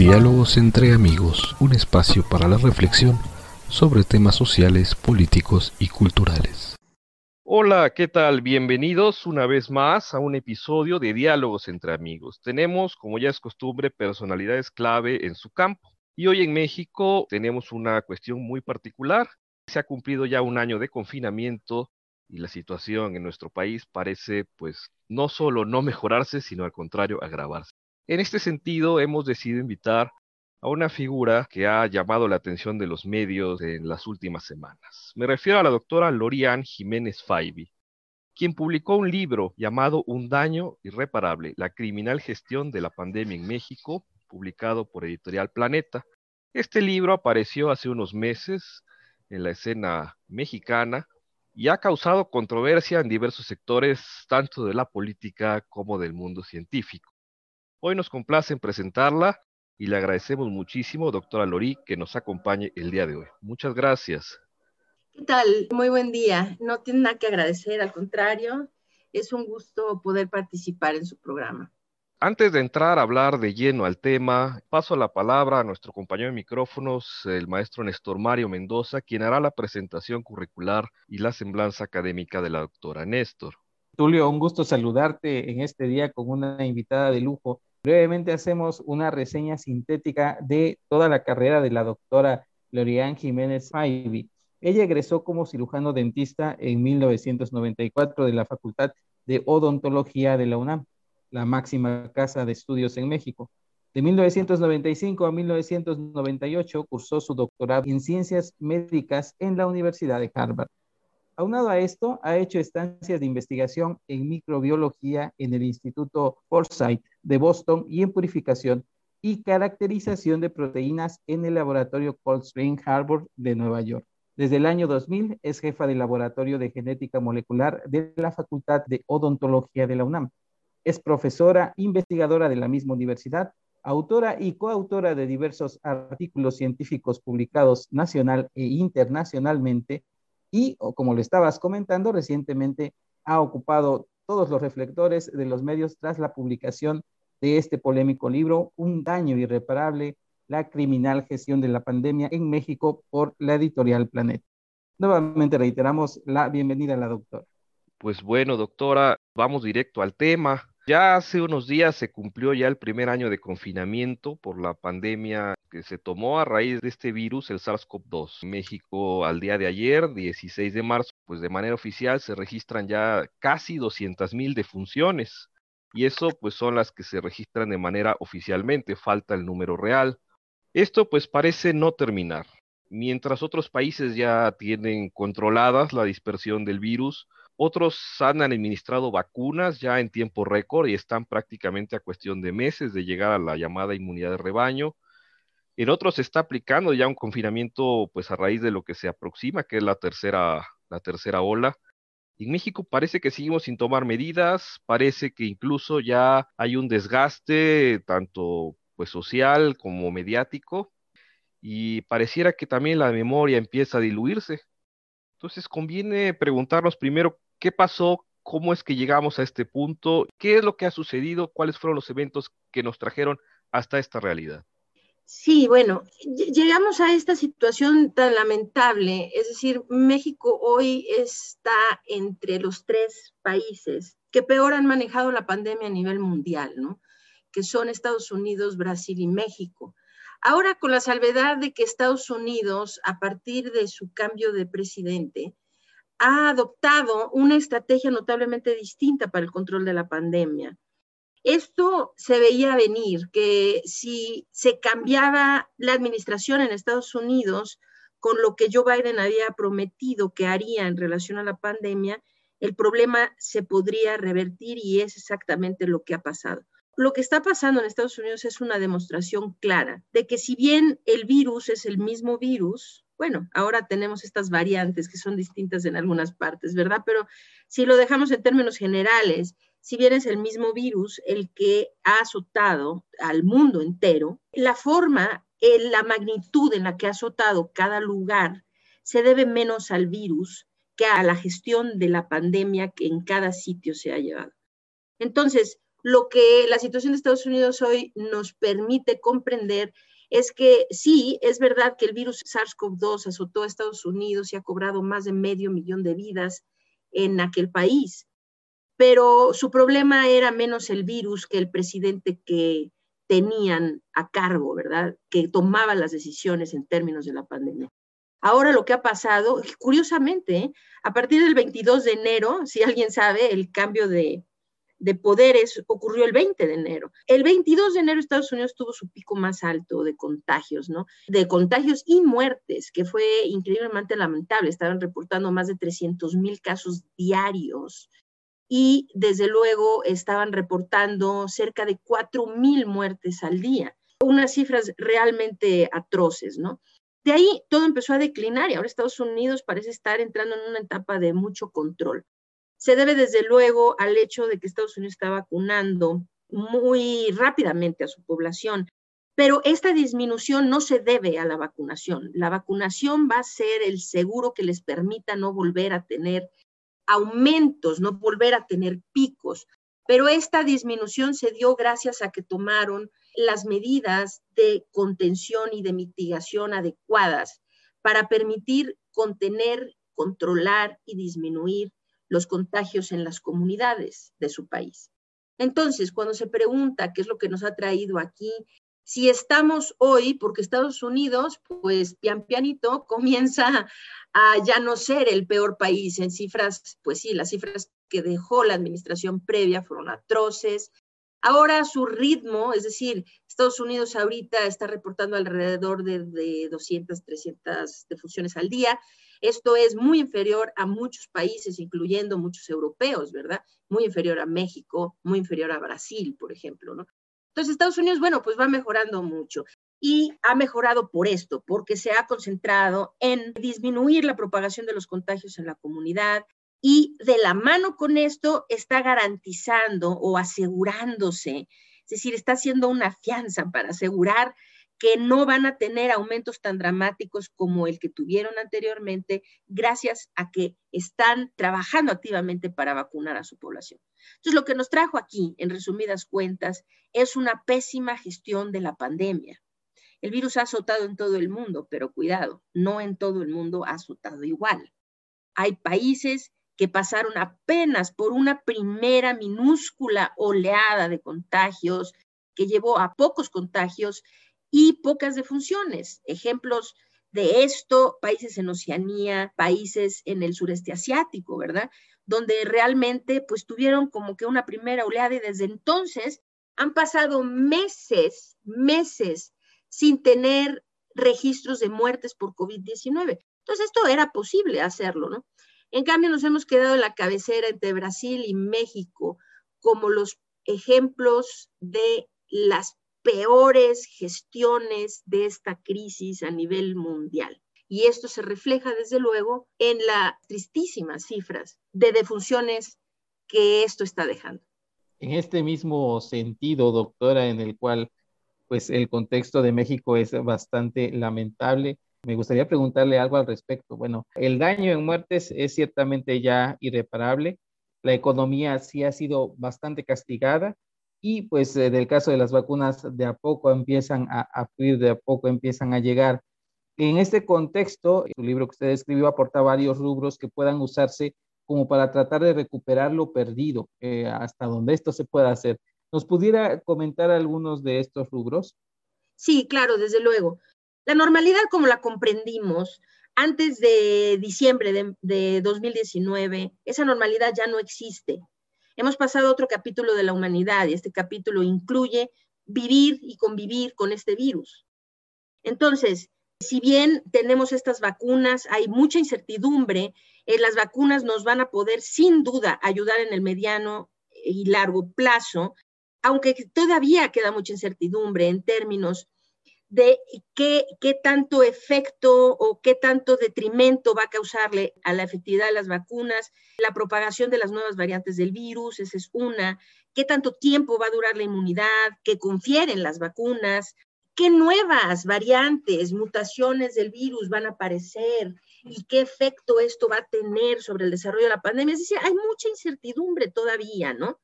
Diálogos entre amigos, un espacio para la reflexión sobre temas sociales, políticos y culturales. Hola, ¿qué tal? Bienvenidos una vez más a un episodio de Diálogos entre amigos. Tenemos, como ya es costumbre, personalidades clave en su campo. Y hoy en México tenemos una cuestión muy particular. Se ha cumplido ya un año de confinamiento y la situación en nuestro país parece, pues, no solo no mejorarse, sino al contrario, agravarse. En este sentido, hemos decidido invitar a una figura que ha llamado la atención de los medios en las últimas semanas. Me refiero a la doctora Lorian Jiménez Faibi, quien publicó un libro llamado Un daño irreparable, la criminal gestión de la pandemia en México, publicado por Editorial Planeta. Este libro apareció hace unos meses en la escena mexicana y ha causado controversia en diversos sectores, tanto de la política como del mundo científico. Hoy nos complace en presentarla y le agradecemos muchísimo, doctora Lori, que nos acompañe el día de hoy. Muchas gracias. ¿Qué tal? Muy buen día. No tiene nada que agradecer, al contrario, es un gusto poder participar en su programa. Antes de entrar a hablar de lleno al tema, paso la palabra a nuestro compañero de micrófonos, el maestro Néstor Mario Mendoza, quien hará la presentación curricular y la semblanza académica de la doctora Néstor. Tulio, un gusto saludarte en este día con una invitada de lujo Brevemente hacemos una reseña sintética de toda la carrera de la doctora Lorian Jiménez Faibi. Ella egresó como cirujano dentista en 1994 de la Facultad de Odontología de la UNAM, la máxima casa de estudios en México. De 1995 a 1998 cursó su doctorado en ciencias médicas en la Universidad de Harvard. Aunado a esto, ha hecho estancias de investigación en microbiología en el Instituto Forsyth de Boston y en purificación y caracterización de proteínas en el laboratorio Cold Spring Harbor de Nueva York. Desde el año 2000 es jefa del laboratorio de genética molecular de la Facultad de Odontología de la UNAM. Es profesora investigadora de la misma universidad, autora y coautora de diversos artículos científicos publicados nacional e internacionalmente y, como lo estabas comentando, recientemente ha ocupado todos los reflectores de los medios tras la publicación de este polémico libro, Un daño irreparable, la criminal gestión de la pandemia en México por la editorial Planeta. Nuevamente reiteramos la bienvenida a la doctora. Pues bueno, doctora, vamos directo al tema. Ya hace unos días se cumplió ya el primer año de confinamiento por la pandemia que se tomó a raíz de este virus, el SARS-CoV-2. En México, al día de ayer, 16 de marzo, pues de manera oficial se registran ya casi 200 mil defunciones. Y eso pues son las que se registran de manera oficialmente, falta el número real. Esto pues parece no terminar. Mientras otros países ya tienen controladas la dispersión del virus, otros han administrado vacunas ya en tiempo récord y están prácticamente a cuestión de meses de llegar a la llamada inmunidad de rebaño. En otros se está aplicando ya un confinamiento pues a raíz de lo que se aproxima, que es la tercera, la tercera ola. En México parece que seguimos sin tomar medidas, parece que incluso ya hay un desgaste tanto pues social como mediático y pareciera que también la memoria empieza a diluirse. Entonces conviene preguntarnos primero ¿Qué pasó? ¿Cómo es que llegamos a este punto? ¿Qué es lo que ha sucedido? ¿Cuáles fueron los eventos que nos trajeron hasta esta realidad? Sí, bueno, llegamos a esta situación tan lamentable, es decir, México hoy está entre los tres países que peor han manejado la pandemia a nivel mundial, ¿no? Que son Estados Unidos, Brasil y México. Ahora, con la salvedad de que Estados Unidos, a partir de su cambio de presidente, ha adoptado una estrategia notablemente distinta para el control de la pandemia. Esto se veía venir, que si se cambiaba la administración en Estados Unidos con lo que Joe Biden había prometido que haría en relación a la pandemia, el problema se podría revertir y es exactamente lo que ha pasado. Lo que está pasando en Estados Unidos es una demostración clara de que si bien el virus es el mismo virus, bueno, ahora tenemos estas variantes que son distintas en algunas partes, ¿verdad? Pero si lo dejamos en términos generales, si bien es el mismo virus el que ha azotado al mundo entero, la forma, la magnitud en la que ha azotado cada lugar se debe menos al virus que a la gestión de la pandemia que en cada sitio se ha llevado. Entonces, Lo que la situación de Estados Unidos hoy nos permite comprender es que sí, es verdad que el virus SARS-CoV-2 azotó a Estados Unidos y ha cobrado más de medio millón de vidas en aquel país, pero su problema era menos el virus que el presidente que tenían a cargo, ¿verdad? Que tomaba las decisiones en términos de la pandemia. Ahora lo que ha pasado, curiosamente, ¿eh? a partir del 22 de enero, si alguien sabe, el cambio de, de poderes ocurrió el 20 de enero. El 22 de enero Estados Unidos tuvo su pico más alto de contagios, ¿no? De contagios y muertes, que fue increíblemente lamentable. Estaban reportando más de 300 mil casos diarios y desde luego estaban reportando cerca de 4 mil muertes al día. Unas cifras realmente atroces, ¿no? De ahí todo empezó a declinar y ahora Estados Unidos parece estar entrando en una etapa de mucho control se debe desde luego al hecho de que Estados Unidos está vacunando muy rápidamente a su población. Pero esta disminución no se debe a la vacunación. La vacunación va a ser el seguro que les permita no volver a tener aumentos, no volver a tener picos. Pero esta disminución se dio gracias a que tomaron las medidas de contención y de mitigación adecuadas para permitir contener, controlar y disminuir los contagios en las comunidades de su país. Entonces, cuando se pregunta qué es lo que nos ha traído aquí, si estamos hoy, porque Estados Unidos, pues pian pianito, comienza a ya no ser el peor país en cifras, pues sí, las cifras que dejó la administración previa fueron atroces. Ahora su ritmo, es decir, Estados Unidos ahorita está reportando alrededor de, de 200, 300 defunciones al día. Esto es muy inferior a muchos países, incluyendo muchos europeos, ¿verdad? Muy inferior a México, muy inferior a Brasil, por ejemplo, ¿no? Entonces, Estados Unidos, bueno, pues va mejorando mucho y ha mejorado por esto, porque se ha concentrado en disminuir la propagación de los contagios en la comunidad y de la mano con esto está garantizando o asegurándose, es decir, está haciendo una fianza para asegurar que no van a tener aumentos tan dramáticos como el que tuvieron anteriormente, gracias a que están trabajando activamente para vacunar a su población. Entonces, lo que nos trajo aquí, en resumidas cuentas, es una pésima gestión de la pandemia. El virus ha azotado en todo el mundo, pero cuidado, no en todo el mundo ha azotado igual. Hay países que pasaron apenas por una primera minúscula oleada de contagios que llevó a pocos contagios y pocas defunciones. Ejemplos de esto, países en Oceanía, países en el sureste asiático, ¿verdad? Donde realmente pues tuvieron como que una primera oleada y desde entonces han pasado meses, meses sin tener registros de muertes por COVID-19. Entonces esto era posible hacerlo, ¿no? En cambio nos hemos quedado en la cabecera entre Brasil y México como los ejemplos de las peores gestiones de esta crisis a nivel mundial. Y esto se refleja, desde luego, en las tristísimas cifras de defunciones que esto está dejando. En este mismo sentido, doctora, en el cual pues el contexto de México es bastante lamentable, me gustaría preguntarle algo al respecto. Bueno, el daño en muertes es ciertamente ya irreparable. La economía sí ha sido bastante castigada y pues en el caso de las vacunas de a poco empiezan a, a fluir, de a poco empiezan a llegar. En este contexto, su libro que usted escribió aporta varios rubros que puedan usarse como para tratar de recuperar lo perdido, eh, hasta donde esto se pueda hacer. ¿Nos pudiera comentar algunos de estos rubros? Sí, claro, desde luego. La normalidad como la comprendimos antes de diciembre de, de 2019, esa normalidad ya no existe. Hemos pasado a otro capítulo de la humanidad y este capítulo incluye vivir y convivir con este virus. Entonces, si bien tenemos estas vacunas, hay mucha incertidumbre, eh, las vacunas nos van a poder sin duda ayudar en el mediano y largo plazo, aunque todavía queda mucha incertidumbre en términos de qué, qué tanto efecto o qué tanto detrimento va a causarle a la efectividad de las vacunas, la propagación de las nuevas variantes del virus, esa es una, qué tanto tiempo va a durar la inmunidad, qué confieren las vacunas, qué nuevas variantes, mutaciones del virus van a aparecer y qué efecto esto va a tener sobre el desarrollo de la pandemia. Es decir, hay mucha incertidumbre todavía, ¿no?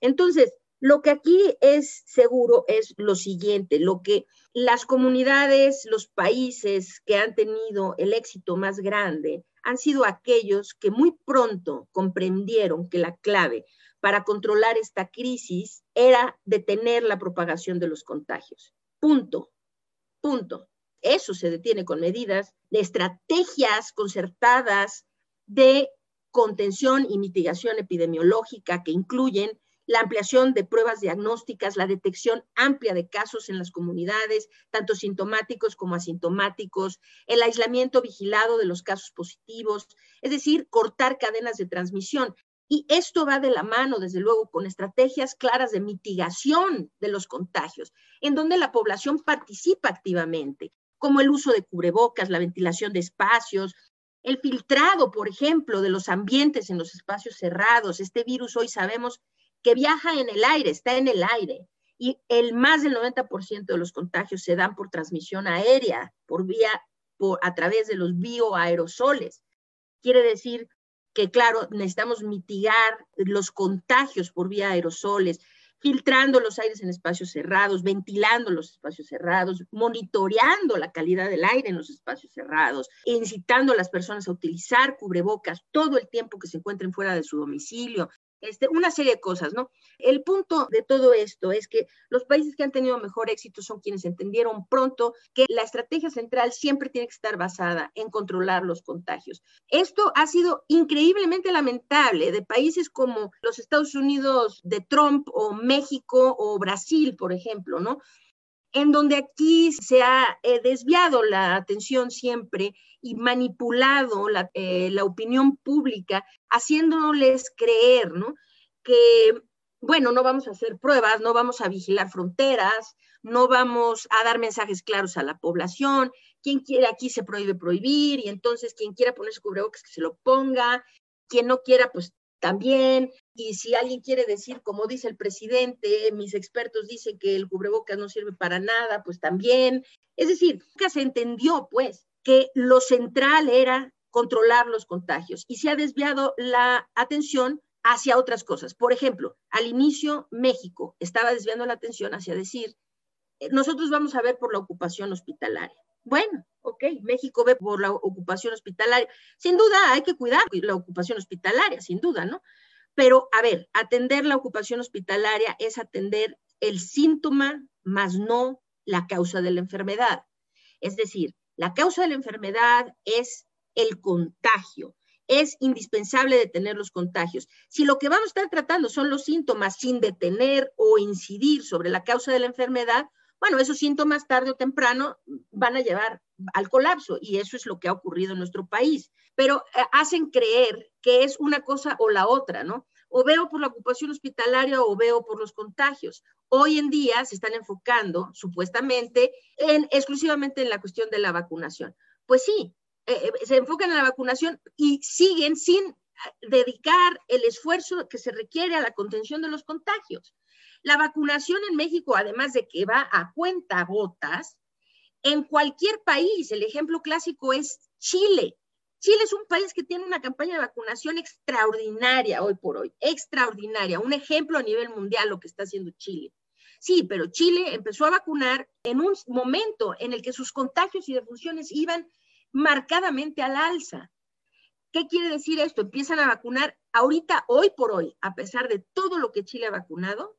Entonces, Lo que aquí es seguro es lo siguiente, lo que las comunidades, los países que han tenido el éxito más grande han sido aquellos que muy pronto comprendieron que la clave para controlar esta crisis era detener la propagación de los contagios. Punto. Punto. Eso se detiene con medidas de estrategias concertadas de contención y mitigación epidemiológica que incluyen la ampliación de pruebas diagnósticas, la detección amplia de casos en las comunidades, tanto sintomáticos como asintomáticos, el aislamiento vigilado de los casos positivos, es decir, cortar cadenas de transmisión. Y esto va de la mano, desde luego, con estrategias claras de mitigación de los contagios, en donde la población participa activamente, como el uso de cubrebocas, la ventilación de espacios, el filtrado, por ejemplo, de los ambientes en los espacios cerrados. Este virus hoy sabemos que viaja en el aire, está en el aire. Y el más del 90% de los contagios se dan por transmisión aérea, por vía, por, a través de los bioaerosoles. Quiere decir que, claro, necesitamos mitigar los contagios por vía aerosoles, filtrando los aires en espacios cerrados, ventilando los espacios cerrados, monitoreando la calidad del aire en los espacios cerrados, incitando a las personas a utilizar cubrebocas todo el tiempo que se encuentren fuera de su domicilio, este, una serie de cosas, ¿no? El punto de todo esto es que los países que han tenido mejor éxito son quienes entendieron pronto que la estrategia central siempre tiene que estar basada en controlar los contagios. Esto ha sido increíblemente lamentable de países como los Estados Unidos de Trump o México o Brasil, por ejemplo, ¿no? en donde aquí se ha eh, desviado la atención siempre y manipulado eh, la, opinión pública, haciéndoles creer, ¿no? Que, bueno, no vamos a hacer pruebas, no vamos a vigilar fronteras, no vamos a dar mensajes claros a la población, quien quiere aquí se prohíbe prohibir, y entonces quien quiera ponerse cubrebocas que se lo ponga, quien no quiera, pues también, y si alguien quiere decir, como dice el presidente, mis expertos dicen que el cubrebocas no sirve para nada, pues también. Es decir, nunca se entendió, pues, que lo central era controlar los contagios y se ha desviado la atención hacia otras cosas. Por ejemplo, al inicio México estaba desviando la atención hacia decir, eh, nosotros vamos a ver por la ocupación hospitalaria. Bueno, ok, México ve por la ocupación hospitalaria. Sin duda hay que cuidar la ocupación hospitalaria, sin duda, ¿no? Pero, a ver, atender la ocupación hospitalaria es atender el síntoma, más no la causa de la enfermedad. Es decir, la causa de la enfermedad es el contagio. Es indispensable detener los contagios. Si lo que vamos a estar tratando son los síntomas sin detener o incidir sobre la causa de la enfermedad, bueno, esos síntomas tarde o temprano van a llevar al colapso y eso es lo que ha ocurrido en nuestro país. Pero eh, hacen creer que es una cosa o la otra, ¿no? O veo por la ocupación hospitalaria o veo por los contagios. Hoy en día se están enfocando supuestamente en exclusivamente en la cuestión de la vacunación. Pues sí, eh, eh, se enfocan en la vacunación y siguen sin dedicar el esfuerzo que se requiere a la contención de los contagios. La vacunación en México, además de que va a cuenta gotas, en cualquier país, el ejemplo clásico es Chile. Chile es un país que tiene una campaña de vacunación extraordinaria hoy por hoy, extraordinaria, un ejemplo a nivel mundial lo que está haciendo Chile. Sí, pero Chile empezó a vacunar en un momento en el que sus contagios y defunciones iban marcadamente al alza. ¿Qué quiere decir esto? Empiezan a vacunar ahorita, hoy por hoy, a pesar de todo lo que Chile ha vacunado,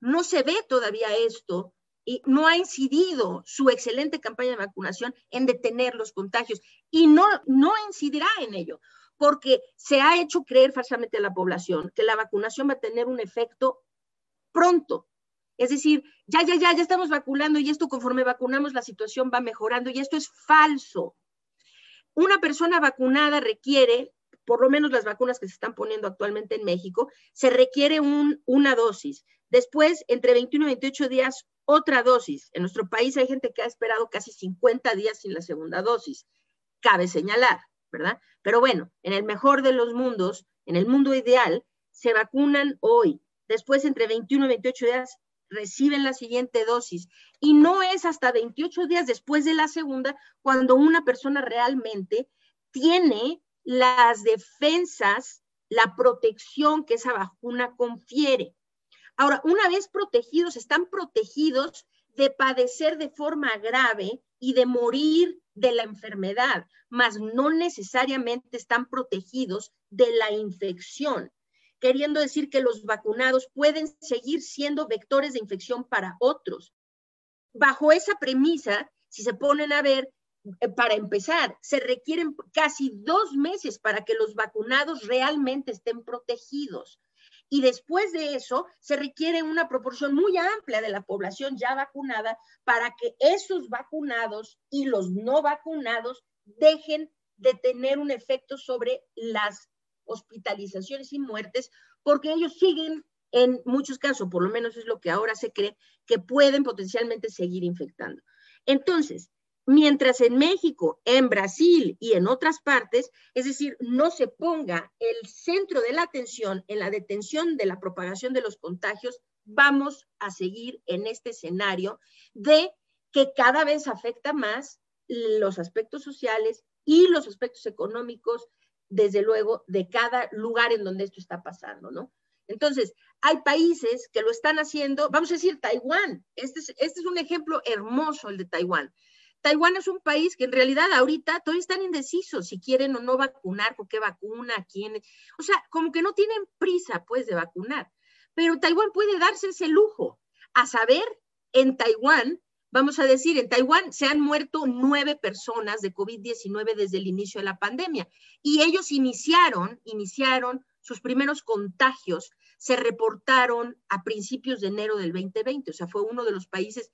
no se ve todavía esto y no ha incidido su excelente campaña de vacunación en detener los contagios y no, no incidirá en ello, porque se ha hecho creer falsamente a la población que la vacunación va a tener un efecto pronto. Es decir, ya, ya, ya, ya estamos vacunando y esto conforme vacunamos la situación va mejorando y esto es falso. Una persona vacunada requiere por lo menos las vacunas que se están poniendo actualmente en México, se requiere una dosis. Después, entre 21 y 28 días, otra dosis. En nuestro país hay gente que ha esperado casi 50 días sin la segunda dosis. Cabe señalar, ¿verdad? Pero bueno, en el mejor de los mundos, en el mundo ideal, se vacunan hoy. Después, entre 21 y 28 días, reciben la siguiente dosis. Y no es hasta 28 días después de la segunda cuando una persona realmente tiene las defensas, la protección que esa vacuna confiere. Ahora, una vez protegidos, están protegidos de padecer de forma grave y de morir de la enfermedad, mas no necesariamente están protegidos de la infección, queriendo decir que los vacunados pueden seguir siendo vectores de infección para otros. Bajo esa premisa, si se ponen a ver, para empezar, se requieren casi dos meses para que los vacunados realmente estén protegidos. Y después de eso, se requiere una proporción muy amplia de la población ya vacunada para que esos vacunados y los no vacunados dejen de tener un efecto sobre las hospitalizaciones y muertes, porque ellos siguen en muchos casos, por lo menos es lo que ahora se cree, que pueden potencialmente seguir infectando. Entonces, Mientras en México, en Brasil y en otras partes, es decir, no se ponga el centro de la atención en la detención de la propagación de los contagios, vamos a seguir en este escenario de que cada vez afecta más los aspectos sociales y los aspectos económicos, desde luego, de cada lugar en donde esto está pasando, ¿no? Entonces, hay países que lo están haciendo, vamos a decir Taiwán, este es, este es un ejemplo hermoso, el de Taiwán. Taiwán es un país que en realidad ahorita todavía están indecisos si quieren o no vacunar, con qué vacuna, quién. O sea, como que no tienen prisa, pues, de vacunar. Pero Taiwán puede darse ese lujo. A saber, en Taiwán, vamos a decir, en Taiwán se han muerto nueve personas de COVID-19 desde el inicio de la pandemia. Y ellos iniciaron, iniciaron sus primeros contagios, se reportaron a principios de enero del 2020. O sea, fue uno de los países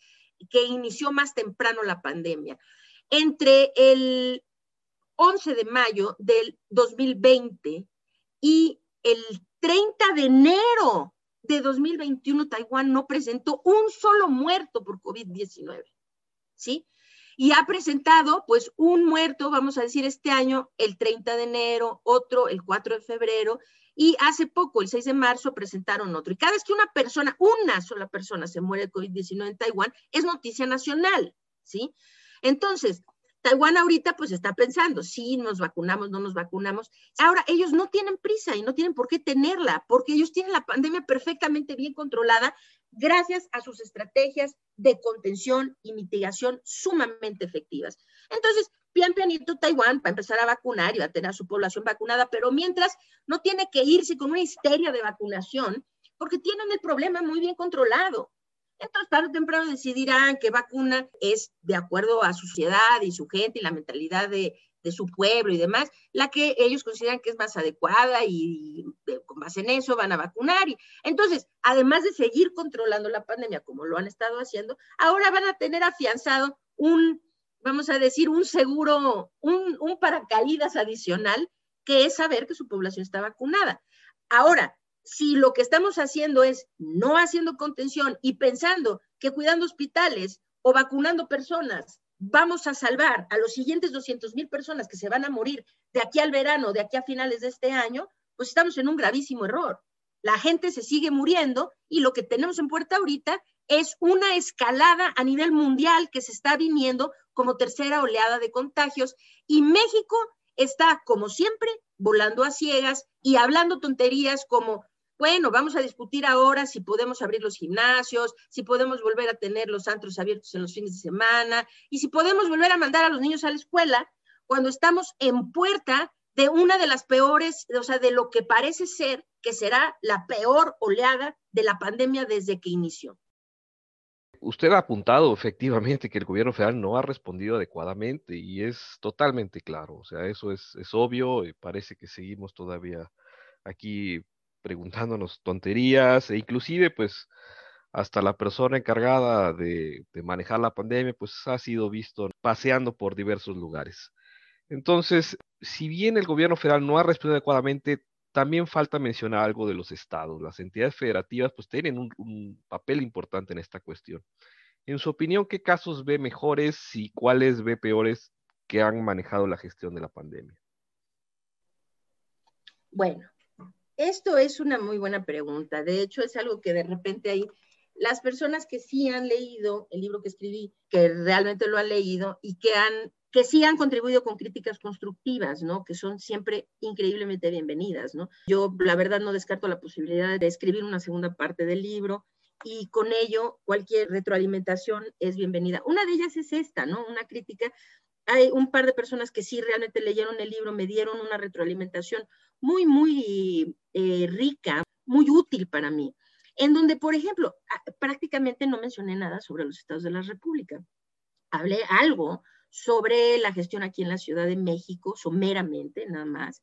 que inició más temprano la pandemia. Entre el 11 de mayo del 2020 y el 30 de enero de 2021, Taiwán no presentó un solo muerto por COVID-19, ¿sí? Y ha presentado, pues, un muerto, vamos a decir, este año, el 30 de enero, otro el 4 de febrero, y hace poco, el 6 de marzo, presentaron otro. Y cada vez que una persona, una sola persona se muere de COVID-19 en Taiwán, es noticia nacional, ¿sí? Entonces, Taiwán ahorita pues está pensando, si nos vacunamos, no nos vacunamos. Ahora, ellos no tienen prisa y no tienen por qué tenerla, porque ellos tienen la pandemia perfectamente bien controlada gracias a sus estrategias de contención y mitigación sumamente efectivas. Entonces, pian pianito Taiwán para empezar a vacunar y va a tener a su población vacunada, pero mientras no tiene que irse con una histeria de vacunación, porque tienen el problema muy bien controlado. Entonces, tarde o temprano decidirán qué vacuna es de acuerdo a su sociedad y su gente y la mentalidad de, de su pueblo y demás, la que ellos consideran que es más adecuada y, con base en eso van a vacunar. Y, entonces, además de seguir controlando la pandemia como lo han estado haciendo, ahora van a tener afianzado un, vamos a decir, un seguro, un, un paracaídas adicional, que es saber que su población está vacunada. Ahora, si lo que estamos haciendo es no haciendo contención y pensando que cuidando hospitales o vacunando personas vamos a salvar a los siguientes 200 mil personas que se van a morir de aquí al verano, de aquí a finales de este año, pues estamos en un gravísimo error. La gente se sigue muriendo y lo que tenemos en puerta ahorita es una escalada a nivel mundial que se está viniendo como tercera oleada de contagios y México está, como siempre, volando a ciegas y hablando tonterías como bueno, vamos a discutir ahora si podemos abrir los gimnasios, si podemos volver a tener los antros abiertos en los fines de semana y si podemos volver a mandar a los niños a la escuela cuando estamos en puerta de una de las peores, o sea, de lo que parece ser que será la peor oleada de la pandemia desde que inició. Usted ha apuntado efectivamente que el gobierno federal no ha respondido adecuadamente y es totalmente claro, o sea, eso es, obvio y parece que seguimos todavía aquí preguntándonos tonterías e inclusive pues hasta la persona encargada de, manejar la pandemia pues ha sido visto paseando por diversos lugares. Entonces, si bien el gobierno federal no ha respondido adecuadamente, también falta mencionar algo de los estados. Las entidades federativas pues tienen un, un papel importante en esta cuestión. En su opinión, ¿qué casos ve mejores y cuáles ve peores que han manejado la gestión de la pandemia? Bueno, esto es una muy buena pregunta. De hecho, es algo que de repente hay las personas que sí han leído el libro que escribí, que realmente lo han leído y que han que sí han contribuido con críticas constructivas, ¿no? Que son siempre increíblemente bienvenidas, ¿no? Yo, la verdad, no descarto la posibilidad de escribir una segunda parte del libro y con ello cualquier retroalimentación es bienvenida. Una de ellas es esta, ¿no? Una crítica. Hay un par de personas que sí realmente leyeron el libro, me dieron una retroalimentación muy, muy eh, rica, muy útil para mí, en donde, por ejemplo, prácticamente no mencioné nada sobre los estados de la República. Hablé algo sobre la gestión aquí en la Ciudad de México, someramente nada más,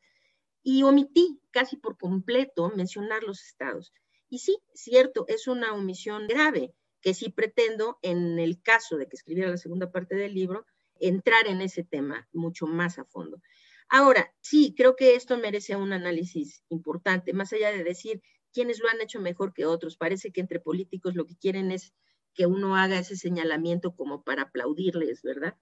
y omití casi por completo mencionar los estados. Y sí, cierto, es una omisión grave que sí pretendo, en el caso de que escribiera la segunda parte del libro, entrar en ese tema mucho más a fondo. Ahora, sí, creo que esto merece un análisis importante, más allá de decir quiénes lo han hecho mejor que otros. Parece que entre políticos lo que quieren es que uno haga ese señalamiento como para aplaudirles, ¿verdad?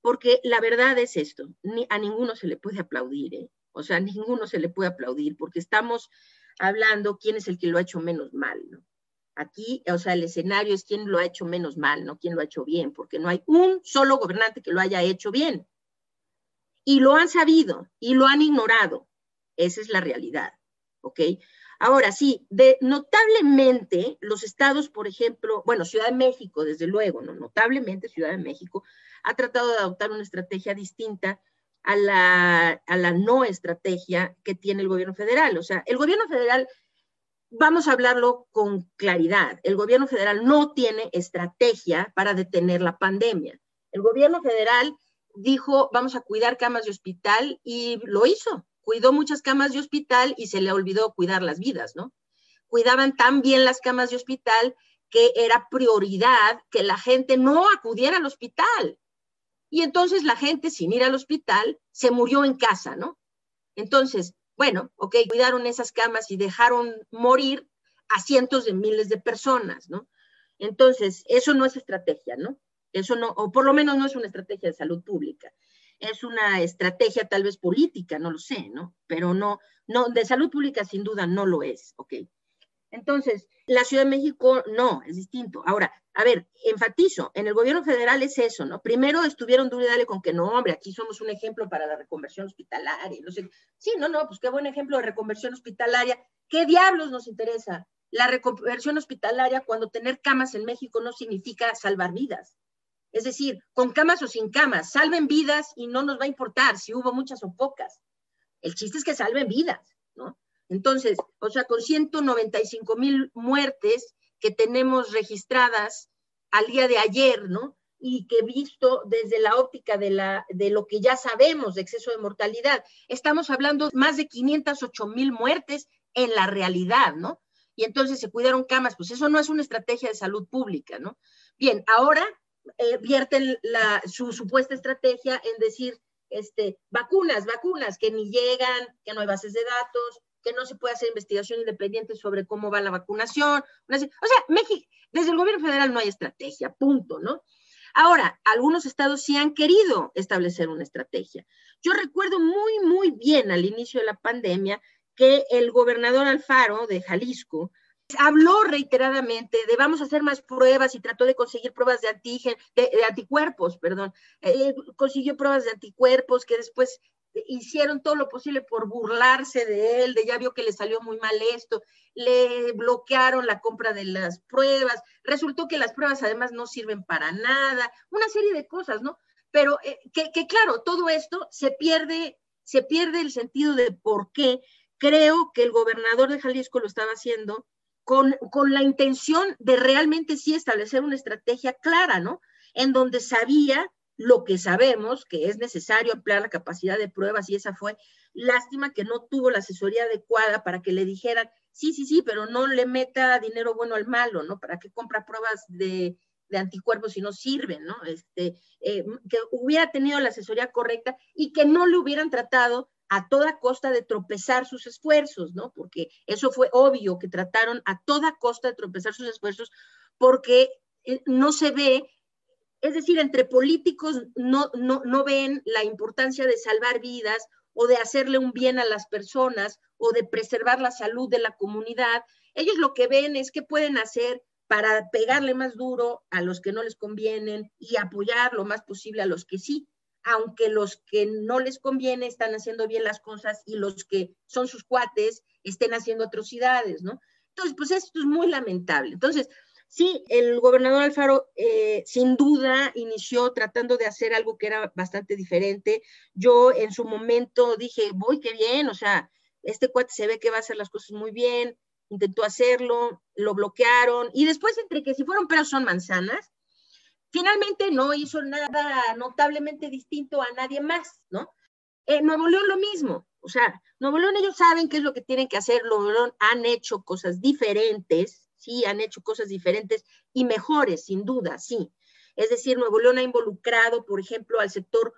Porque la verdad es esto, ni, a ninguno se le puede aplaudir, ¿eh? O sea, a ninguno se le puede aplaudir porque estamos hablando quién es el que lo ha hecho menos mal, ¿no? Aquí, o sea, el escenario es quién lo ha hecho menos mal, no quién lo ha hecho bien, porque no hay un solo gobernante que lo haya hecho bien. Y lo han sabido y lo han ignorado. Esa es la realidad, ¿ok? Ahora sí, de, notablemente los estados, por ejemplo, bueno, Ciudad de México, desde luego, ¿no? Notablemente Ciudad de México ha tratado de adoptar una estrategia distinta a la, a la no estrategia que tiene el gobierno federal. O sea, el gobierno federal, vamos a hablarlo con claridad, el gobierno federal no tiene estrategia para detener la pandemia. El gobierno federal dijo, vamos a cuidar camas de hospital y lo hizo. Cuidó muchas camas de hospital y se le olvidó cuidar las vidas, ¿no? Cuidaban tan bien las camas de hospital que era prioridad que la gente no acudiera al hospital. Y entonces la gente, sin ir al hospital, se murió en casa, ¿no? Entonces, bueno, ok, cuidaron esas camas y dejaron morir a cientos de miles de personas, ¿no? Entonces, eso no es estrategia, ¿no? Eso no, o por lo menos no es una estrategia de salud pública. Es una estrategia tal vez política, no lo sé, ¿no? Pero no, no, de salud pública sin duda no lo es, ¿ok? Entonces, la Ciudad de México no, es distinto. Ahora, a ver, enfatizo, en el gobierno federal es eso, ¿no? Primero estuvieron duro y dale con que no, hombre, aquí somos un ejemplo para la reconversión hospitalaria. No sé. Sí, no, no, pues qué buen ejemplo de reconversión hospitalaria. ¿Qué diablos nos interesa? La reconversión hospitalaria cuando tener camas en México no significa salvar vidas. Es decir, con camas o sin camas, salven vidas y no nos va a importar si hubo muchas o pocas. El chiste es que salven vidas, ¿no? Entonces, o sea, con 195 mil muertes que tenemos registradas al día de ayer, ¿no? Y que visto desde la óptica de, la, de lo que ya sabemos de exceso de mortalidad, estamos hablando más de 508 mil muertes en la realidad, ¿no? Y entonces se cuidaron camas, pues eso no es una estrategia de salud pública, ¿no? Bien, ahora eh, vierten su supuesta estrategia en decir, este, vacunas, vacunas, que ni llegan, que no hay bases de datos, que no se puede hacer investigación independiente sobre cómo va la vacunación. o sea, México, desde el gobierno federal no hay estrategia, punto, ¿no? Ahora, algunos estados sí han querido establecer una estrategia. Yo recuerdo muy, muy bien al inicio de la pandemia que el gobernador Alfaro de Jalisco habló reiteradamente de vamos a hacer más pruebas y trató de conseguir pruebas de antígen, de, anticuerpos, perdón, eh, consiguió pruebas de anticuerpos que después hicieron todo lo posible por burlarse de él, de ya vio que le salió muy mal esto, le bloquearon la compra de las pruebas, resultó que las pruebas además no sirven para nada, una serie de cosas, ¿no? Pero eh, que, que, claro, todo esto se pierde, se pierde el sentido de por qué creo que el gobernador de Jalisco lo estaba haciendo con, con la intención de realmente sí establecer una estrategia clara, ¿no? En donde sabía lo que sabemos, que es necesario ampliar la capacidad de pruebas y esa fue lástima que no tuvo la asesoría adecuada para que le dijeran, sí, sí, sí, pero no le meta dinero bueno al malo, ¿no? Para que compra pruebas de, de anticuerpos si no sirven, ¿no? Este, eh, que hubiera tenido la asesoría correcta y que no le hubieran tratado a toda costa de tropezar sus esfuerzos, ¿no? Porque eso fue obvio, que trataron a toda costa de tropezar sus esfuerzos porque eh, no se ve es decir, entre políticos no, no, ven la importancia de salvar vidas o de hacerle un bien a las personas o de preservar la salud de la comunidad. Ellos lo que ven es qué pueden hacer para pegarle más duro a los que no les convienen y apoyar lo más posible a los que sí. Aunque los que no les conviene están haciendo bien las cosas y los que son sus cuates estén haciendo atrocidades, ¿no? Entonces, pues esto es muy lamentable. Entonces, sí, el gobernador Alfaro eh, sin duda inició tratando de hacer algo que era bastante diferente. Yo en su momento dije, voy, qué bien, o sea, este cuate se ve que va a hacer las cosas muy bien, intentó hacerlo, lo bloquearon y después entre que si fueron peras son manzanas, finalmente no hizo nada notablemente distinto a nadie más, ¿no? Eh, Nuevo León lo mismo, o sea, Nuevo León ellos saben qué es lo que tienen que hacer, Nuevo León han hecho cosas diferentes, sí, han hecho cosas diferentes y mejores, sin duda, sí. Es decir, Nuevo León ha involucrado, por ejemplo, al sector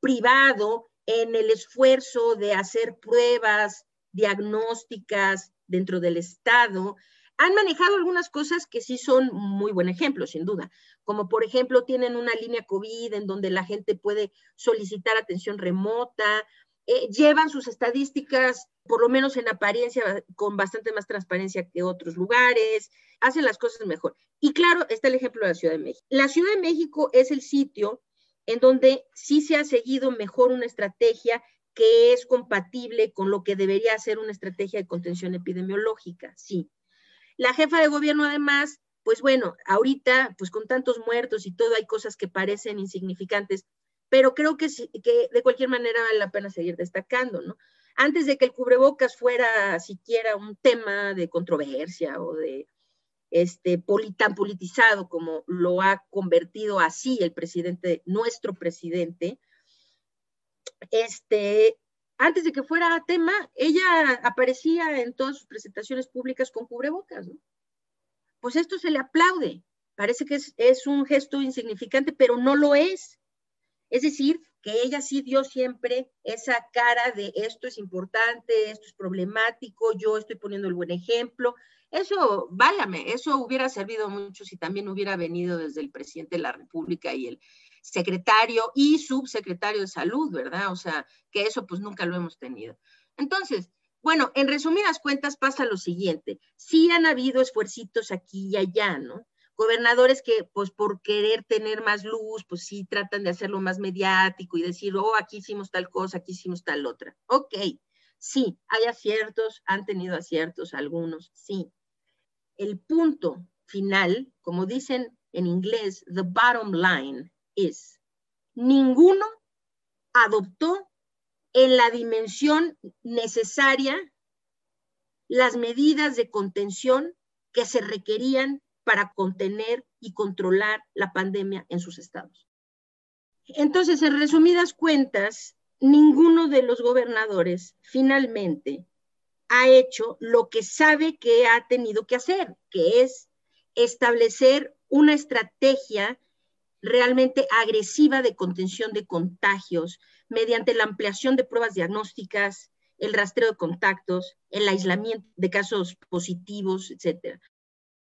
privado en el esfuerzo de hacer pruebas diagnósticas dentro del Estado, han manejado algunas cosas que sí son muy buen ejemplo, sin duda, como por ejemplo tienen una línea COVID en donde la gente puede solicitar atención remota, eh, llevan sus estadísticas, por lo menos en apariencia, con bastante más transparencia que otros lugares, hacen las cosas mejor. Y claro, está el ejemplo de la Ciudad de México. La Ciudad de México es el sitio en donde sí se ha seguido mejor una estrategia que es compatible con lo que debería ser una estrategia de contención epidemiológica, sí. La jefa de gobierno además, pues bueno, ahorita, pues con tantos muertos y todo, hay cosas que parecen insignificantes, pero creo que, que de cualquier manera vale la pena seguir destacando, ¿no? Antes de que el cubrebocas fuera siquiera un tema de controversia o de este, tan politizado como lo ha convertido así el presidente, nuestro presidente, este, antes de que fuera tema, ella aparecía en todas sus presentaciones públicas con cubrebocas, ¿no? Pues esto se le aplaude. Parece que es, es un gesto insignificante, pero no lo es. Es decir, que ella sí dio siempre esa cara de esto es importante, esto es problemático, yo estoy poniendo el buen ejemplo. Eso, válame, eso hubiera servido mucho si también hubiera venido desde el presidente de la República y el secretario y subsecretario de salud, ¿verdad? O sea, que eso pues nunca lo hemos tenido. Entonces, bueno, en resumidas cuentas pasa lo siguiente, sí han habido esfuercitos aquí y allá, ¿no? Gobernadores que pues por querer tener más luz, pues sí tratan de hacerlo más mediático y decir, oh, aquí hicimos tal cosa, aquí hicimos tal otra. Ok, sí, hay aciertos, han tenido aciertos algunos, sí. El punto final, como dicen en inglés, the bottom line, es, ninguno adoptó en la dimensión necesaria las medidas de contención que se requerían para contener y controlar la pandemia en sus estados. Entonces, en resumidas cuentas, ninguno de los gobernadores finalmente ha hecho lo que sabe que ha tenido que hacer, que es establecer una estrategia realmente agresiva de contención de contagios mediante la ampliación de pruebas diagnósticas, el rastreo de contactos, el aislamiento de casos positivos, etcétera.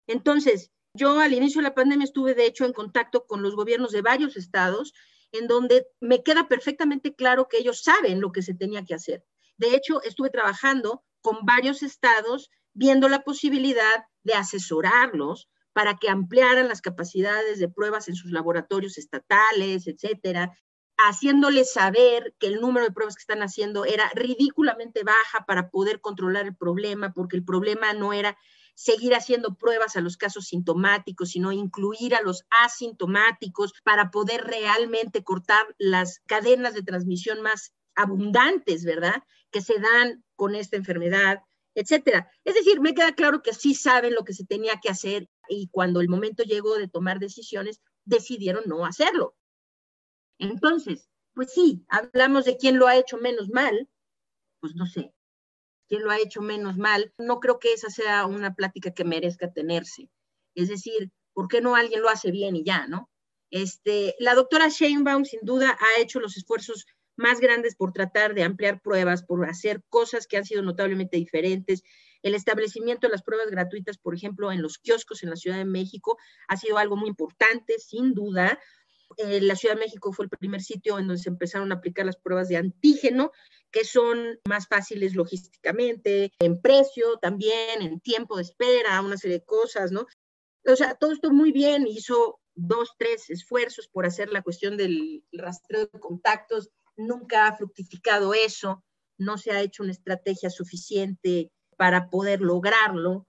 Entonces, yo al inicio de la pandemia estuve de hecho en contacto con los gobiernos de varios estados en donde me queda perfectamente claro que ellos saben lo que se tenía que hacer. De hecho, estuve trabajando con varios estados viendo la posibilidad de asesorarlos para que ampliaran las capacidades de pruebas en sus laboratorios estatales, etcétera, haciéndoles saber que el número de pruebas que están haciendo era ridículamente baja para poder controlar el problema, porque el problema no era seguir haciendo pruebas a los casos sintomáticos, sino incluir a los asintomáticos para poder realmente cortar las cadenas de transmisión más abundantes, ¿verdad? Que se dan con esta enfermedad, etcétera. Es decir, me queda claro que sí saben lo que se tenía que hacer y cuando el momento llegó de tomar decisiones, decidieron no hacerlo. Entonces, pues sí, hablamos de quién lo ha hecho menos mal, pues no sé, quién lo ha hecho menos mal. No creo que esa sea una plática que merezca tenerse. Es decir, ¿por qué no alguien lo hace bien y ya, no? Este, la doctora Sheinbaum sin duda ha hecho los esfuerzos más grandes por tratar de ampliar pruebas, por hacer cosas que han sido notablemente diferentes. El establecimiento de las pruebas gratuitas, por ejemplo, en los kioscos en la Ciudad de México, ha sido algo muy importante, sin duda. Eh, la Ciudad de México fue el primer sitio en donde se empezaron a aplicar las pruebas de antígeno, que son más fáciles logísticamente, en precio también, en tiempo de espera, una serie de cosas, ¿no? O sea, todo esto muy bien, hizo dos, tres esfuerzos por hacer la cuestión del rastreo de contactos, nunca ha fructificado eso, no se ha hecho una estrategia suficiente para poder lograrlo,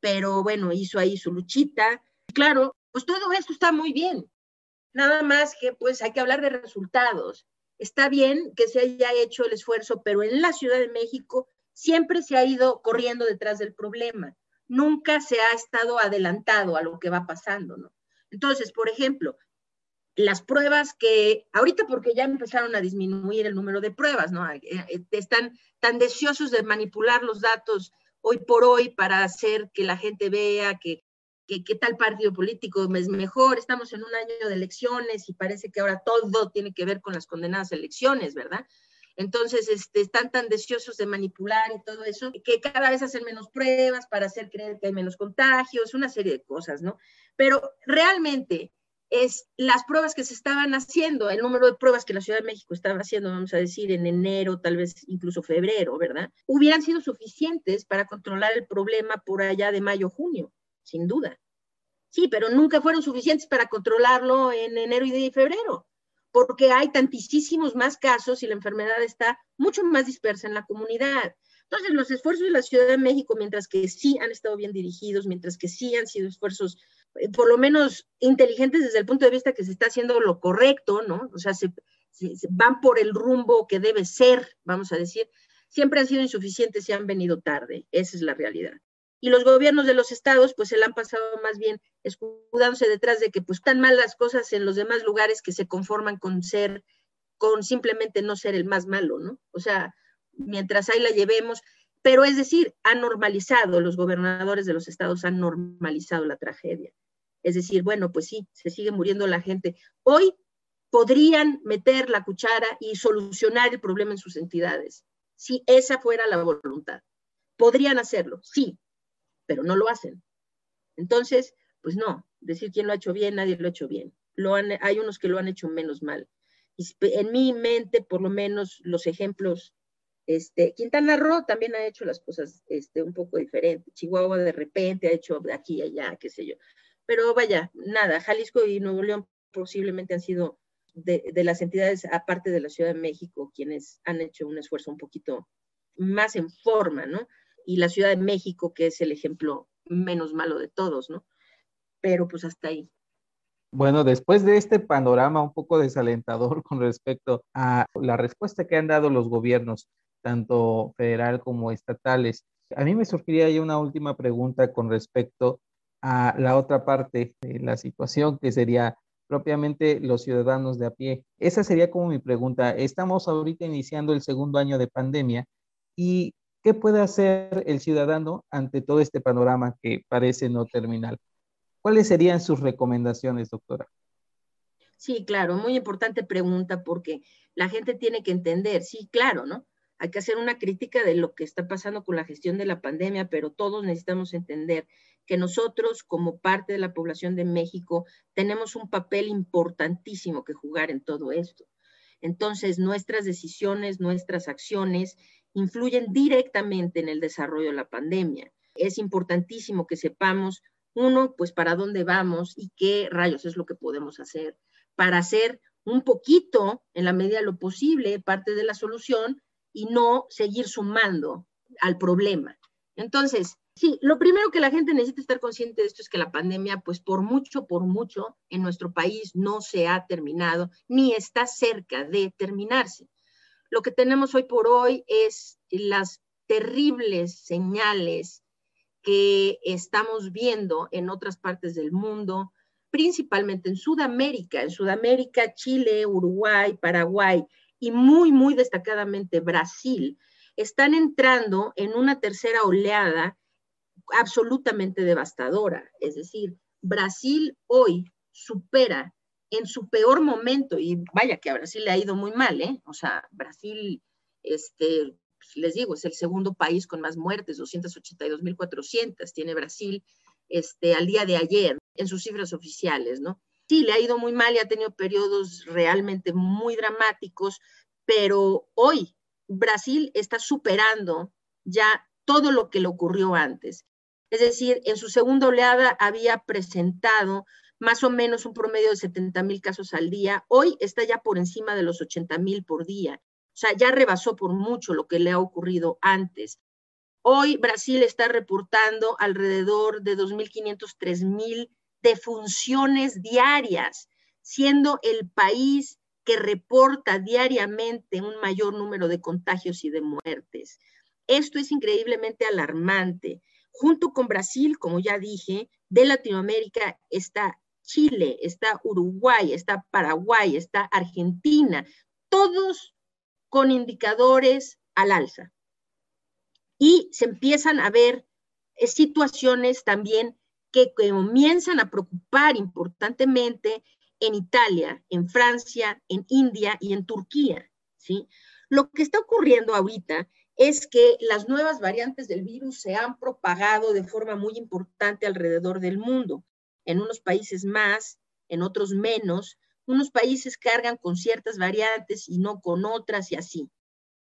pero bueno, hizo ahí su luchita. Claro, pues todo esto está muy bien, nada más que pues hay que hablar de resultados. Está bien que se haya hecho el esfuerzo, pero en la Ciudad de México siempre se ha ido corriendo detrás del problema, nunca se ha estado adelantado a lo que va pasando, ¿no? Entonces, por ejemplo, las pruebas que ahorita porque ya empezaron a disminuir el número de pruebas, ¿no? Eh, eh, están tan deseosos de manipular los datos hoy por hoy para hacer que la gente vea que, que, tal partido político es mejor. Estamos en un año de elecciones y parece que ahora todo tiene que ver con las condenadas elecciones, ¿verdad? Entonces, este, están tan deseosos de manipular y todo eso, que cada vez hacen menos pruebas para hacer creer que hay menos contagios, una serie de cosas, ¿no? Pero realmente es las pruebas que se estaban haciendo, el número de pruebas que la Ciudad de México estaba haciendo, vamos a decir, en enero, tal vez incluso febrero, ¿verdad? Hubieran sido suficientes para controlar el problema por allá de mayo, junio, sin duda. Sí, pero nunca fueron suficientes para controlarlo en enero y febrero, porque hay tantísimos más casos y la enfermedad está mucho más dispersa en la comunidad. Entonces, los esfuerzos de la Ciudad de México, mientras que sí han estado bien dirigidos, mientras que sí han sido esfuerzos por lo menos inteligentes desde el punto de vista que se está haciendo lo correcto, ¿no? O sea, se, van por el rumbo que debe ser, vamos a decir, siempre han sido insuficientes y han venido tarde, esa es la realidad. Y los gobiernos de los estados, pues se la han pasado más bien escudándose detrás de que pues están mal las cosas en los demás lugares que se conforman con ser, con simplemente no ser el más malo, ¿no? O sea, mientras ahí la llevemos, pero es decir, han normalizado, los gobernadores de los estados han normalizado la tragedia. Es decir, bueno, pues sí, se sigue muriendo la gente. Hoy podrían meter la cuchara y solucionar el problema en sus entidades, si esa fuera la voluntad. Podrían hacerlo, sí, pero no lo hacen. Entonces, pues no, decir quién lo ha hecho bien, nadie lo ha hecho bien. Hay unos que lo han hecho menos mal. Y en mi mente, por lo menos, los ejemplos este, Quintana Roo también ha hecho las cosas este, un poco diferentes. Chihuahua de repente ha hecho de aquí y allá, qué sé yo. Pero vaya, nada, Jalisco y Nuevo León posiblemente han sido de, las entidades, aparte de la Ciudad de México, quienes han hecho un esfuerzo un poquito más en forma, ¿no? Y la Ciudad de México, que es el ejemplo menos malo de todos, ¿no? Pero pues hasta ahí. Bueno, después de este panorama un poco desalentador con respecto a la respuesta que han dado los gobiernos tanto federal como estatales. A mí me surgiría ya una última pregunta con respecto a la otra parte de la situación, que sería propiamente los ciudadanos de a pie. Esa sería como mi pregunta. Estamos ahorita iniciando el segundo año de pandemia y ¿qué puede hacer el ciudadano ante todo este panorama que parece no terminal? ¿Cuáles serían sus recomendaciones, doctora? Sí, claro, muy importante pregunta porque la gente tiene que entender, sí, claro, ¿no? Hay que hacer una crítica de lo que está pasando con la gestión de la pandemia, pero todos necesitamos entender que nosotros, como parte de la población de México, tenemos un papel importantísimo que jugar en todo esto. Entonces, nuestras decisiones, nuestras acciones influyen directamente en el desarrollo de la pandemia. Es importantísimo que sepamos, uno, pues para dónde vamos y qué rayos es lo que podemos hacer para hacer un poquito, en la medida de lo posible, parte de la solución y no seguir sumando al problema. Entonces, sí, lo primero que la gente necesita estar consciente de esto es que la pandemia, pues por mucho, por mucho, en nuestro país no se ha terminado ni está cerca de terminarse. Lo que tenemos hoy por hoy es las terribles señales que estamos viendo en otras partes del mundo, principalmente en Sudamérica, en Sudamérica, Chile, Uruguay, Paraguay y muy, muy destacadamente Brasil, están entrando en una tercera oleada absolutamente devastadora. Es decir, Brasil hoy supera en su peor momento, y vaya que a Brasil le ha ido muy mal, ¿eh? O sea, Brasil, este, pues, les digo, es el segundo país con más muertes, 282.400 tiene Brasil este, al día de ayer en sus cifras oficiales, ¿no? Sí, le ha ido muy mal y ha tenido periodos realmente muy dramáticos, pero hoy Brasil está superando ya todo lo que le ocurrió antes. Es decir, en su segunda oleada había presentado más o menos un promedio de 70 mil casos al día. Hoy está ya por encima de los 80 mil por día. O sea, ya rebasó por mucho lo que le ha ocurrido antes. Hoy Brasil está reportando alrededor de 2.500, 3.000 defunciones diarias, siendo el país que reporta diariamente un mayor número de contagios y de muertes. Esto es increíblemente alarmante. Junto con Brasil, como ya dije, de Latinoamérica está Chile, está Uruguay, está Paraguay, está Argentina, todos con indicadores al alza. Y se empiezan a ver eh, situaciones también que comienzan a preocupar importantemente en Italia, en Francia, en India y en Turquía. ¿sí? Lo que está ocurriendo ahorita es que las nuevas variantes del virus se han propagado de forma muy importante alrededor del mundo. En unos países más, en otros menos. Unos países cargan con ciertas variantes y no con otras y así.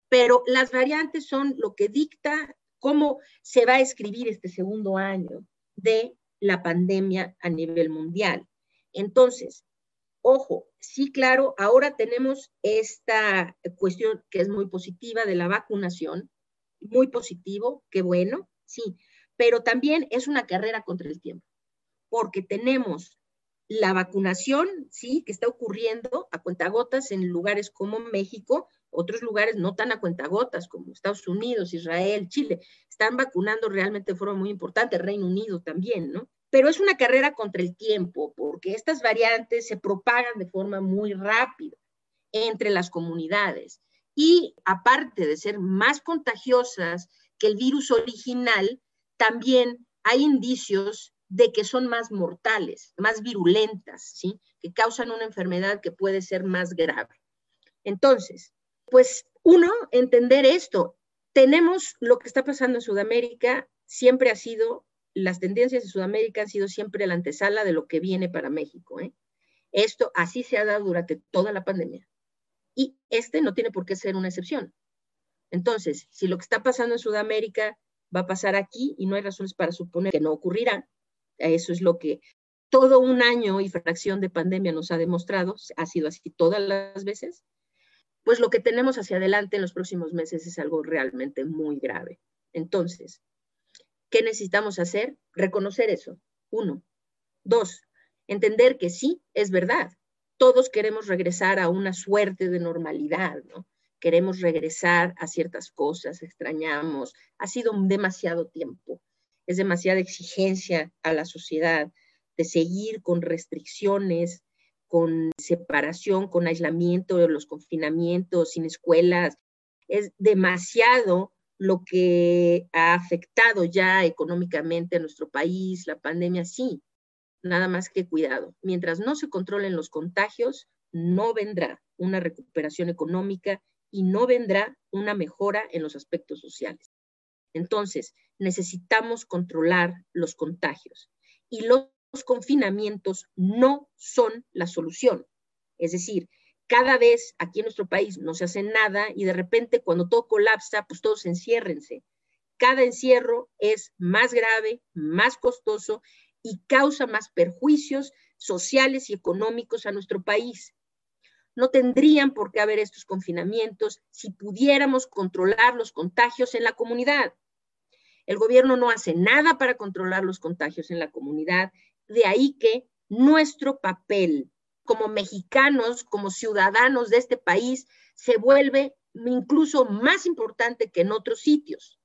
Pero las variantes son lo que dicta cómo se va a escribir este segundo año de la pandemia a nivel mundial. Entonces, ojo, sí, claro, ahora tenemos esta cuestión que es muy positiva de la vacunación, muy positivo, qué bueno, sí, pero también es una carrera contra el tiempo, porque tenemos la vacunación, sí, que está ocurriendo a cuentagotas en lugares como México, otros lugares no tan a cuentagotas como Estados Unidos, Israel, Chile, están vacunando realmente de forma muy importante, Reino Unido también, ¿no? Pero es una carrera contra el tiempo, porque estas variantes se propagan de forma muy rápida entre las comunidades. Y aparte de ser más contagiosas que el virus original, también hay indicios de que son más mortales, más virulentas, ¿sí? Que causan una enfermedad que puede ser más grave. Entonces, pues uno, entender esto. Tenemos lo que está pasando en Sudamérica, siempre ha sido, las tendencias de Sudamérica han sido siempre la antesala de lo que viene para México. ¿eh? Esto así se ha dado durante toda la pandemia. Y este no tiene por qué ser una excepción. Entonces, si lo que está pasando en Sudamérica va a pasar aquí y no hay razones para suponer que no ocurrirá, eso es lo que todo un año y fracción de pandemia nos ha demostrado, ha sido así todas las veces, pues lo que tenemos hacia adelante en los próximos meses es algo realmente muy grave. Entonces, ¿qué necesitamos hacer? Reconocer eso, uno. Dos, entender que sí, es verdad. Todos queremos regresar a una suerte de normalidad, ¿no? Queremos regresar a ciertas cosas, extrañamos. Ha sido demasiado tiempo es demasiada exigencia a la sociedad de seguir con restricciones, con separación, con aislamiento, los confinamientos, sin escuelas. Es demasiado lo que ha afectado ya económicamente a nuestro país, la pandemia, sí, nada más que cuidado. Mientras no se controlen los contagios, no vendrá una recuperación económica y no vendrá una mejora en los aspectos sociales. Entonces, necesitamos controlar los contagios y los confinamientos no son la solución. Es decir, cada vez aquí en nuestro país no se hace nada y de repente cuando todo colapsa, pues todos enciérrense. Cada encierro es más grave, más costoso y causa más perjuicios sociales y económicos a nuestro país. No tendrían por qué haber estos confinamientos si pudiéramos controlar los contagios en la comunidad. El gobierno no hace nada para controlar los contagios en la comunidad, de ahí que nuestro papel como mexicanos, como ciudadanos de este país, se vuelve incluso más importante que en otros sitios.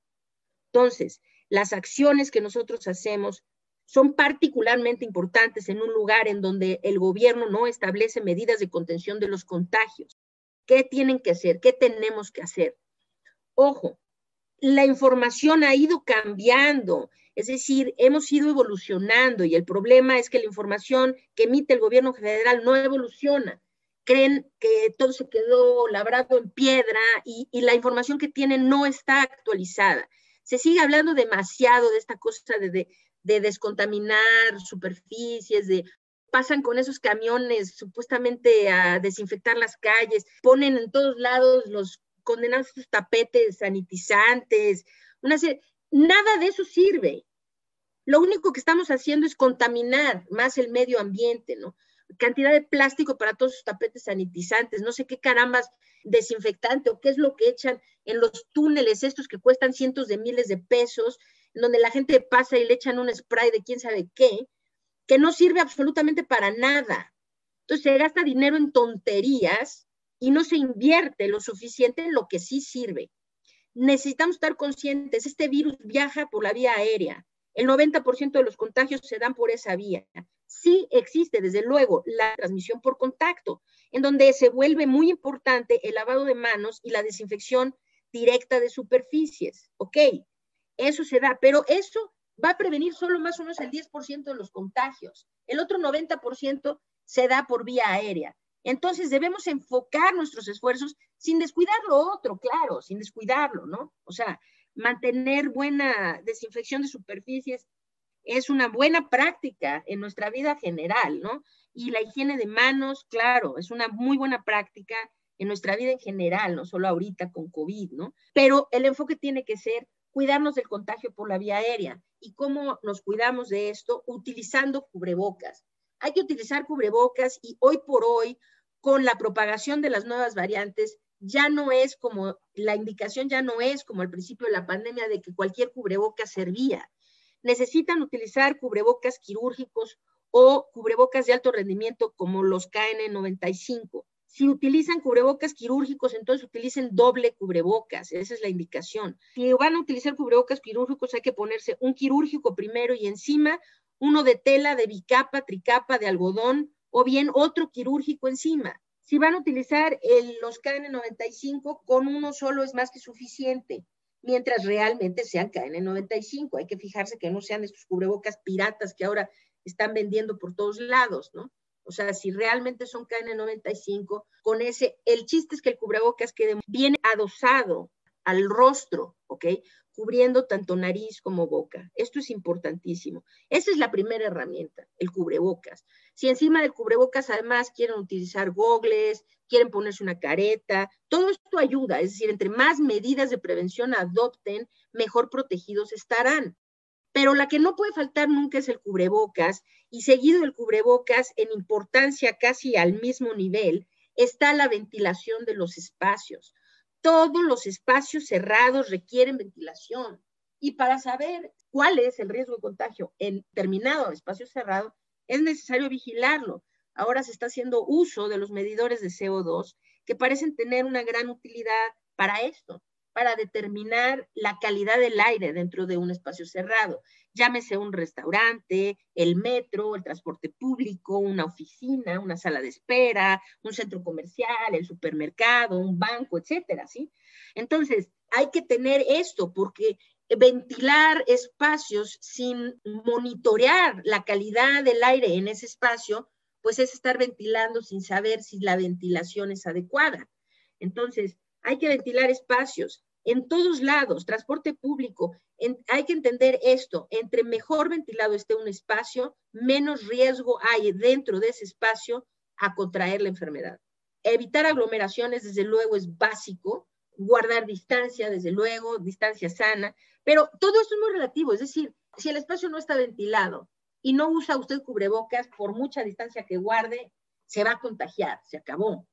Entonces, las acciones que nosotros hacemos son particularmente importantes en un lugar en donde el gobierno no establece medidas de contención de los contagios. ¿Qué tienen que hacer? ¿Qué tenemos que hacer? Ojo, la información ha ido cambiando, es decir, hemos ido evolucionando y el problema es que la información que emite el gobierno federal no evoluciona. Creen que todo se quedó labrado en piedra y, la información que tienen no está actualizada. Se sigue hablando demasiado de esta cosa de, de descontaminar superficies, de pasan con esos camiones supuestamente a desinfectar las calles, ponen en todos lados los condenados tapetes sanitizantes, una nada de eso sirve. lo único que estamos haciendo es contaminar más el medio ambiente, ¿no? Cantidad de plástico para todos sus tapetes sanitizantes, no sé qué carambas desinfectante o qué es lo que echan en los túneles estos que cuestan cientos de miles de pesos, donde la gente pasa y le echan un spray de quién sabe qué, que no sirve absolutamente para nada. Entonces se gasta dinero en tonterías y no se invierte lo suficiente en lo que sí sirve. Necesitamos estar conscientes, este virus viaja por la vía aérea. El 90% de los contagios se dan por esa vía. Sí existe, desde luego, la transmisión por contacto, en donde se vuelve muy importante el lavado de manos y la desinfección directa de superficies. Ok, eso se da, pero eso va a prevenir solo más o menos el 10% de los contagios. El otro 90% se da por vía aérea. Entonces debemos enfocar nuestros esfuerzos sin descuidar lo otro, claro, sin descuidarlo, ¿no? O sea, mantener buena desinfección de superficies es una buena práctica en nuestra vida general, ¿no? Y la higiene de manos, claro, es una muy buena práctica en nuestra vida en general, no solo ahorita con COVID, ¿no? Pero el enfoque tiene que ser cuidarnos del contagio por la vía aérea. ¿Y cómo nos cuidamos de esto? Utilizando cubrebocas. Hay que utilizar cubrebocas y hoy por hoy, con la propagación de las nuevas variantes, ya no es como, la indicación ya no es como al principio de la pandemia de que cualquier cubrebocas servía. Necesitan utilizar cubrebocas quirúrgicos o cubrebocas de alto rendimiento como los KN95. Si utilizan cubrebocas quirúrgicos, entonces utilicen doble cubrebocas, esa es la indicación. Si van a utilizar cubrebocas quirúrgicos, hay que ponerse un quirúrgico primero y encima uno de tela, de bicapa, tricapa, de algodón o bien otro quirúrgico encima. Si van a utilizar los KN95, con uno solo es más que suficiente, mientras realmente sean KN95. Hay que fijarse que no sean estos cubrebocas piratas que ahora están vendiendo por todos lados, ¿no? O sea, si realmente son KN95, con ese, el chiste es que el cubrebocas quede bien adosado al rostro, ¿ok? Cubriendo tanto nariz como boca. Esto es importantísimo. Esa es la primera herramienta, el cubrebocas. Si encima del cubrebocas además quieren utilizar gogles, quieren ponerse una careta, todo esto ayuda. Es decir, entre más medidas de prevención adopten, mejor protegidos estarán pero la que no puede faltar nunca es el cubrebocas y seguido el cubrebocas en importancia casi al mismo nivel está la ventilación de los espacios. Todos los espacios cerrados requieren ventilación y para saber cuál es el riesgo de contagio en determinado espacio cerrado es necesario vigilarlo. Ahora se está haciendo uso de los medidores de CO2 que parecen tener una gran utilidad para esto para determinar la calidad del aire dentro de un espacio cerrado. Llámese un restaurante, el metro, el transporte público, una oficina, una sala de espera, un centro comercial, el supermercado, un banco, etcétera, ¿sí? Entonces, hay que tener esto porque ventilar espacios sin monitorear la calidad del aire en ese espacio, pues es estar ventilando sin saber si la ventilación es adecuada. Entonces, hay que ventilar espacios en todos lados, transporte público. hay que entender esto, entre mejor ventilado esté un espacio, menos riesgo hay dentro de ese espacio a contraer la enfermedad. Evitar aglomeraciones, desde luego, es básico. Guardar distancia, desde luego, distancia sana. Pero todo esto es muy relativo, es decir, si el espacio no está ventilado y no usa usted cubrebocas, por mucha distancia que guarde, se va a contagiar, se acabó.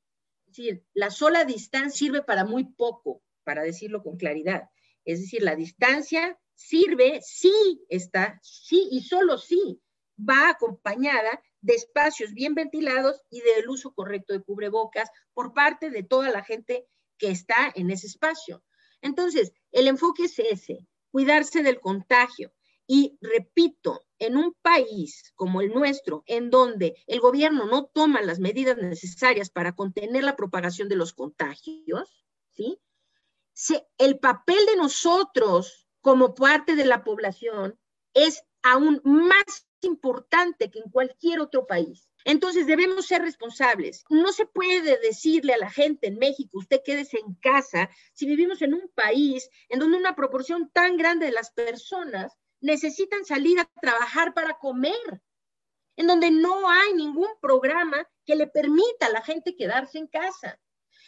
Decir, la sola distancia sirve para muy poco, para decirlo con claridad. Es decir, la distancia sirve si está, sí y solo si va acompañada de espacios bien ventilados y del uso correcto de cubrebocas por parte de toda la gente que está en ese espacio. Entonces, el enfoque es ese, cuidarse del contagio. Y repito, en un país como el nuestro, en donde el gobierno no toma las medidas necesarias para contener la propagación de los contagios, ¿sí? el papel de nosotros como parte de la población es aún más importante que en cualquier otro país. Entonces debemos ser responsables. No se puede decirle a la gente en México, usted quédese en casa, si vivimos en un país en donde una proporción tan grande de las personas necesitan salir a trabajar para comer, en donde no hay ningún programa que le permita a la gente quedarse en casa.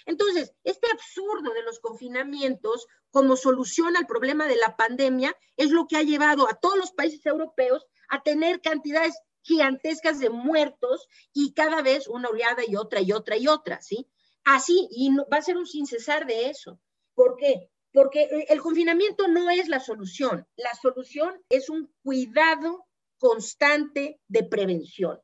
Entonces, este absurdo de los confinamientos como solución al problema de la pandemia es lo que ha llevado a todos los países europeos a tener cantidades gigantescas de muertos y cada vez una oleada y otra y otra y otra, ¿sí? Así, y va a ser un sin cesar de eso. ¿Por qué? Porque el confinamiento no es la solución. La solución es un cuidado constante de prevención.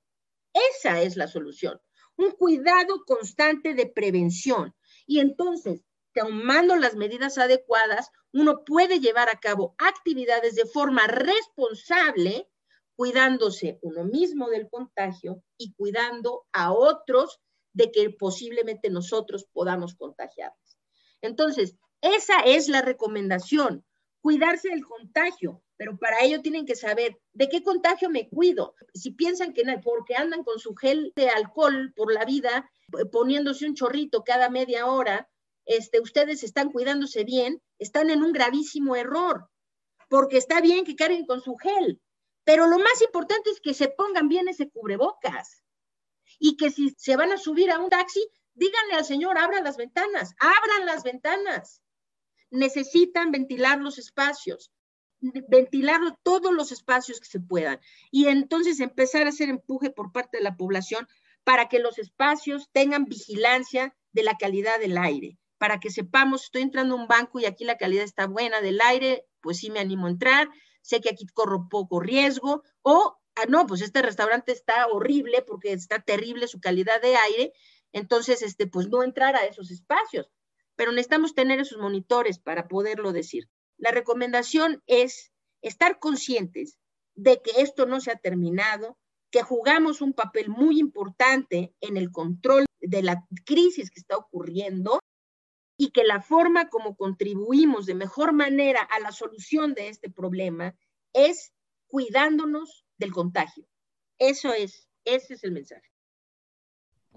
Esa es la solución. Un cuidado constante de prevención. Y entonces, tomando las medidas adecuadas, uno puede llevar a cabo actividades de forma responsable, cuidándose uno mismo del contagio y cuidando a otros de que posiblemente nosotros podamos contagiarles. Entonces, esa es la recomendación, cuidarse del contagio, pero para ello tienen que saber de qué contagio me cuido. Si piensan que porque andan con su gel de alcohol por la vida, poniéndose un chorrito cada media hora, este, ustedes están cuidándose bien, están en un gravísimo error, porque está bien que carguen con su gel, pero lo más importante es que se pongan bien ese cubrebocas y que si se van a subir a un taxi, díganle al señor, abran las ventanas, abran las ventanas. Necesitan ventilar los espacios, ventilar todos los espacios que se puedan. Y entonces empezar a hacer empuje por parte de la población para que los espacios tengan vigilancia de la calidad del aire. Para que sepamos, estoy entrando a un banco y aquí la calidad está buena del aire, pues sí me animo a entrar, sé que aquí corro poco riesgo, o, ah, no, pues este restaurante está horrible porque está terrible su calidad de aire, entonces, este, pues no entrar a esos espacios, pero necesitamos tener esos monitores para poderlo decir. La recomendación es estar conscientes de que esto no se ha terminado, que jugamos un papel muy importante en el control de la crisis que está ocurriendo y que la forma como contribuimos de mejor manera a la solución de este problema es cuidándonos del contagio. Eso es, ese es el mensaje.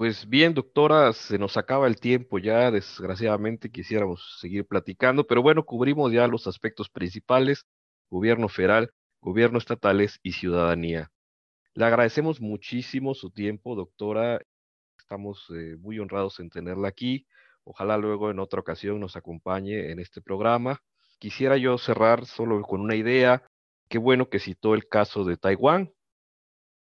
Pues bien, doctora, se nos acaba el tiempo ya, desgraciadamente quisiéramos seguir platicando, pero bueno, cubrimos ya los aspectos principales, gobierno federal, gobierno estatales y ciudadanía. Le agradecemos muchísimo su tiempo, doctora. Estamos eh, muy honrados en tenerla aquí. Ojalá luego en otra ocasión nos acompañe en este programa. Quisiera yo cerrar solo con una idea. Qué bueno que citó el caso de Taiwán.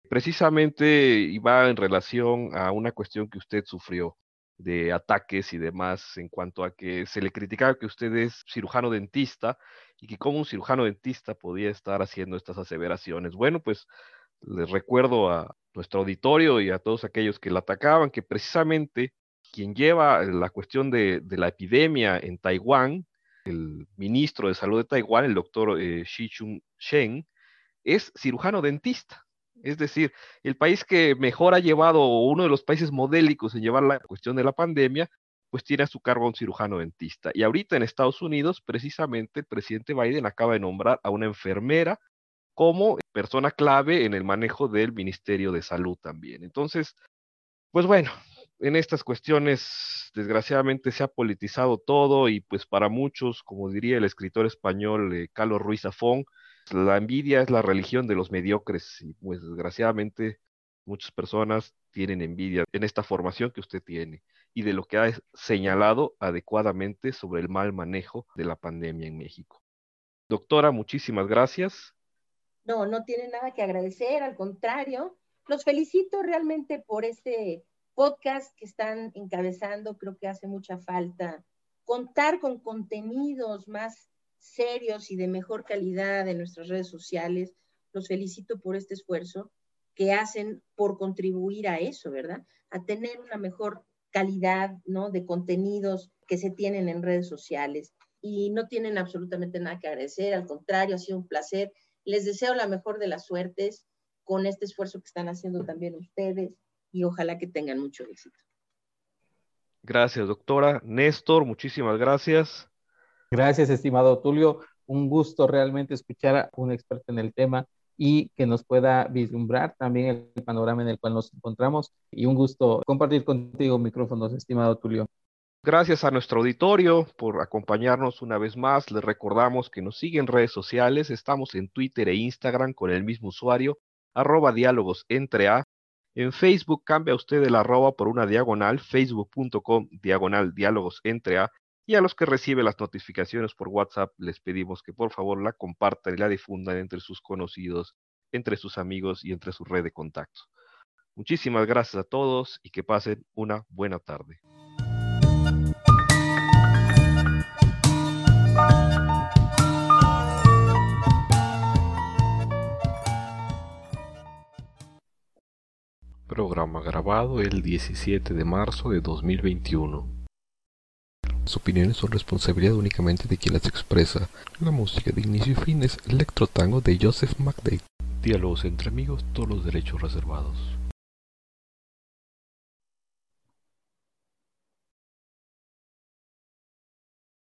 Precisamente iba en relación a una cuestión que usted sufrió de ataques y demás en cuanto a que se le criticaba que usted es cirujano dentista y que como un cirujano dentista podía estar haciendo estas aseveraciones. Bueno, pues les recuerdo a nuestro auditorio y a todos aquellos que la atacaban que precisamente quien lleva la cuestión de, la epidemia en Taiwán, el ministro de salud de Taiwán, el doctor eh, Xi Chung Shen, es cirujano dentista. Es decir, el país que mejor ha llevado, o uno de los países modélicos en llevar la cuestión de la pandemia, pues tiene a su cargo a un cirujano dentista. Y ahorita en Estados Unidos, precisamente, el presidente Biden acaba de nombrar a una enfermera como persona clave en el manejo del Ministerio de Salud también. Entonces, pues bueno, en estas cuestiones, desgraciadamente, se ha politizado todo y pues para muchos, como diría el escritor español eh, Carlos Ruiz Zafón, la envidia es la religión de los mediocres y pues desgraciadamente muchas personas tienen envidia en esta formación que usted tiene y de lo que ha señalado adecuadamente sobre el mal manejo de la pandemia en México. Doctora, muchísimas gracias. No, no tiene nada que agradecer, al contrario, los felicito realmente por este podcast que están encabezando, creo que hace mucha falta contar con contenidos más serios y de mejor calidad en nuestras redes sociales. Los felicito por este esfuerzo que hacen por contribuir a eso, ¿verdad? A tener una mejor calidad, ¿no? De contenidos que se tienen en redes sociales. Y no tienen absolutamente nada que agradecer, al contrario, ha sido un placer. Les deseo la mejor de las suertes con este esfuerzo que están haciendo también ustedes y ojalá que tengan mucho éxito. Gracias, doctora. Néstor, muchísimas gracias. Gracias, estimado Tulio. Un gusto realmente escuchar a un experto en el tema y que nos pueda vislumbrar también el panorama en el cual nos encontramos. Y un gusto compartir contigo micrófonos, estimado Tulio. Gracias a nuestro auditorio por acompañarnos una vez más. Les recordamos que nos siguen en redes sociales. Estamos en Twitter e Instagram con el mismo usuario, arroba diálogos entre A. En Facebook cambia usted el arroba por una diagonal, facebook.com diagonal diálogos entre A. Y a los que reciben las notificaciones por WhatsApp, les pedimos que por favor la compartan y la difundan entre sus conocidos, entre sus amigos y entre su red de contactos. Muchísimas gracias a todos y que pasen una buena tarde. Programa grabado el 17 de marzo de 2021. Las opiniones son responsabilidad únicamente de quien las expresa. La música de inicio y fin es Electro Tango de Joseph McDade. Diálogos entre amigos, todos los derechos reservados.